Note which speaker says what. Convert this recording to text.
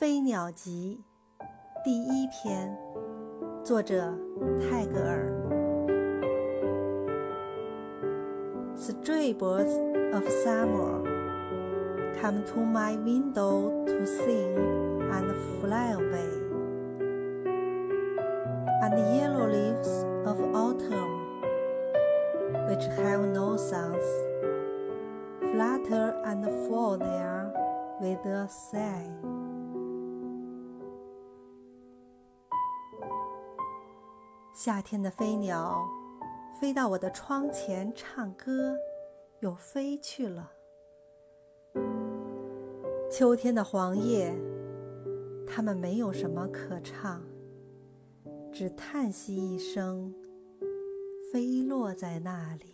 Speaker 1: 飞鸟集》第一篇，作者泰戈尔。Stray birds of summer come to my window to sing and fly away, and the yellow leaves of autumn, which have no songs, flutter and fall there with a sigh. 夏天的飞鸟飞到我的窗前唱歌，又飞去了。秋天的黄叶，它们没有什么可唱，只叹息一声，飞落在那里。